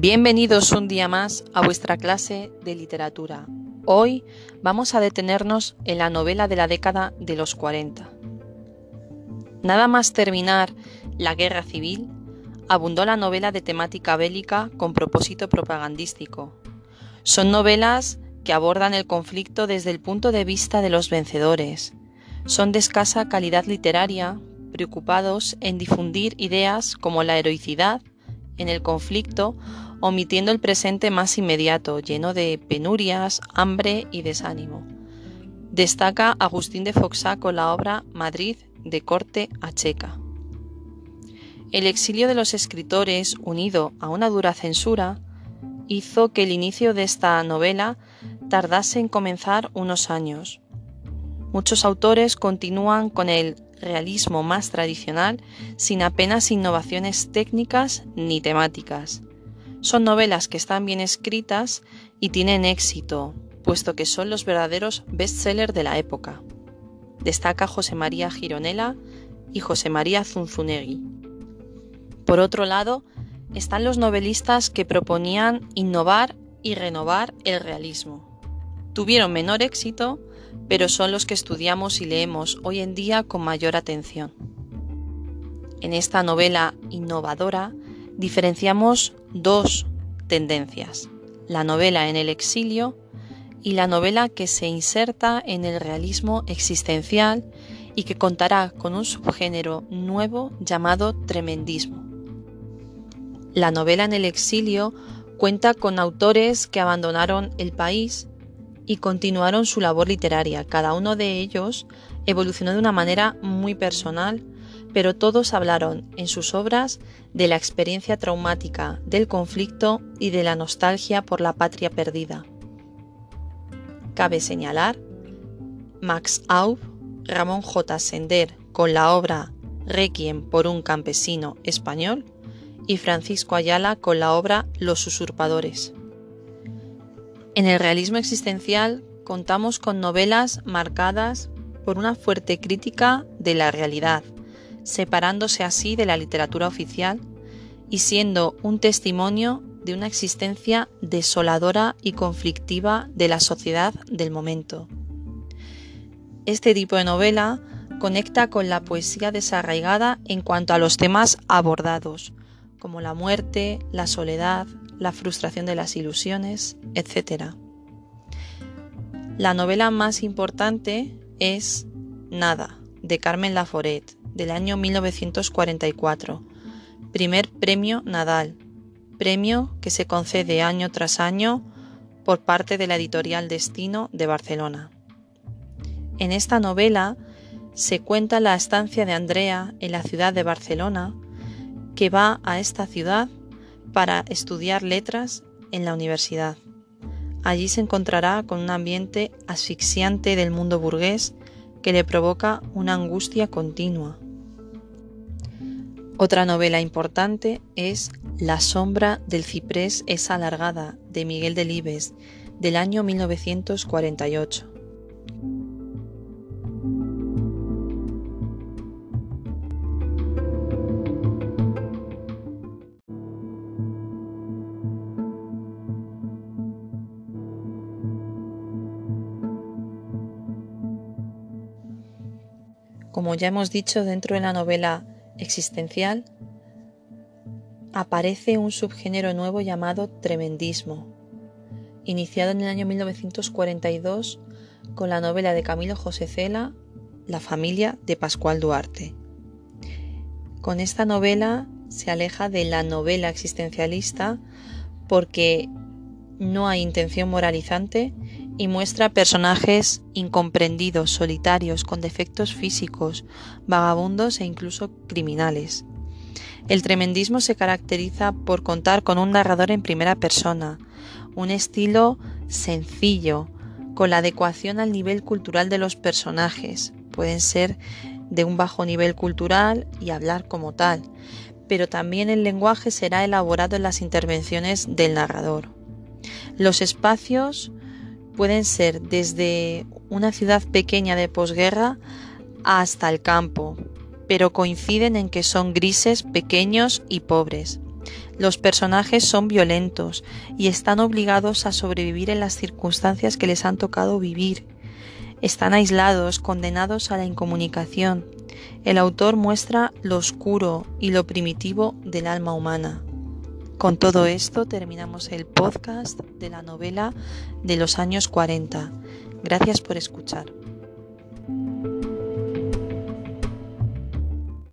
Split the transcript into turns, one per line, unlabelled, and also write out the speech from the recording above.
Bienvenidos un día más a vuestra clase de literatura. Hoy vamos a detenernos en la novela de la década de los 40. Nada más terminar la guerra civil, abundó la novela de temática bélica con propósito propagandístico. Son novelas que abordan el conflicto desde el punto de vista de los vencedores. Son de escasa calidad literaria, preocupados en difundir ideas como la heroicidad en el conflicto omitiendo el presente más inmediato, lleno de penurias, hambre y desánimo. Destaca Agustín de Foxá con la obra Madrid de corte a Checa. El exilio de los escritores, unido a una dura censura, hizo que el inicio de esta novela tardase en comenzar unos años. Muchos autores continúan con el realismo más tradicional sin apenas innovaciones técnicas ni temáticas. Son novelas que están bien escritas y tienen éxito, puesto que son los verdaderos bestsellers de la época. Destaca José María Gironella y José María Zunzunegui. Por otro lado, están los novelistas que proponían innovar y renovar el realismo. Tuvieron menor éxito, pero son los que estudiamos y leemos hoy en día con mayor atención. En esta novela innovadora diferenciamos dos tendencias, la novela en el exilio y la novela que se inserta en el realismo existencial y que contará con un subgénero nuevo llamado tremendismo. La novela en el exilio cuenta con autores que abandonaron el país y continuaron su labor literaria. Cada uno de ellos evolucionó de una manera muy personal pero todos hablaron en sus obras de la experiencia traumática del conflicto y de la nostalgia por la patria perdida. Cabe señalar Max Aub, Ramón J. Sender con la obra Requiem por un campesino español y Francisco Ayala con la obra Los usurpadores. En el realismo existencial contamos con novelas marcadas por una fuerte crítica de la realidad, separándose así de la literatura oficial y siendo un testimonio de una existencia desoladora y conflictiva de la sociedad del momento. Este tipo de novela conecta con la poesía desarraigada en cuanto a los temas abordados, como la muerte, la soledad, la frustración de las ilusiones, etc. La novela más importante es Nada, de Carmen Laforet, del año 1944, primer premio Nadal, premio que se concede año tras año por parte de la editorial Destino de Barcelona. En esta novela se cuenta la estancia de Andrea en la ciudad de Barcelona, que va a esta ciudad para estudiar letras en la universidad. Allí se encontrará con un ambiente asfixiante del mundo burgués que le provoca una angustia continua. Otra novela importante es La sombra del ciprés es alargada de Miguel Delibes del año 1948. Como ya hemos dicho dentro de la novela existencial, aparece un subgénero nuevo llamado tremendismo, iniciado en el año 1942 con la novela de Camilo José Cela, La familia de Pascual Duarte. Con esta novela se aleja de la novela existencialista porque no hay intención moralizante y muestra personajes incomprendidos, solitarios, con defectos físicos, vagabundos e incluso criminales. El tremendismo se caracteriza por contar con un narrador en primera persona, un estilo sencillo, con la adecuación al nivel cultural de los personajes. Pueden ser de un bajo nivel cultural y hablar como tal, pero también el lenguaje será elaborado en las intervenciones del narrador. Los espacios pueden ser desde una ciudad pequeña de posguerra hasta el campo, pero coinciden en que son grises, pequeños y pobres. Los personajes son violentos y están obligados a sobrevivir en las circunstancias que les han tocado vivir. Están aislados, condenados a la incomunicación. El autor muestra lo oscuro y lo primitivo del alma humana. Con todo esto terminamos el podcast de la novela de los años 40. Gracias por escuchar.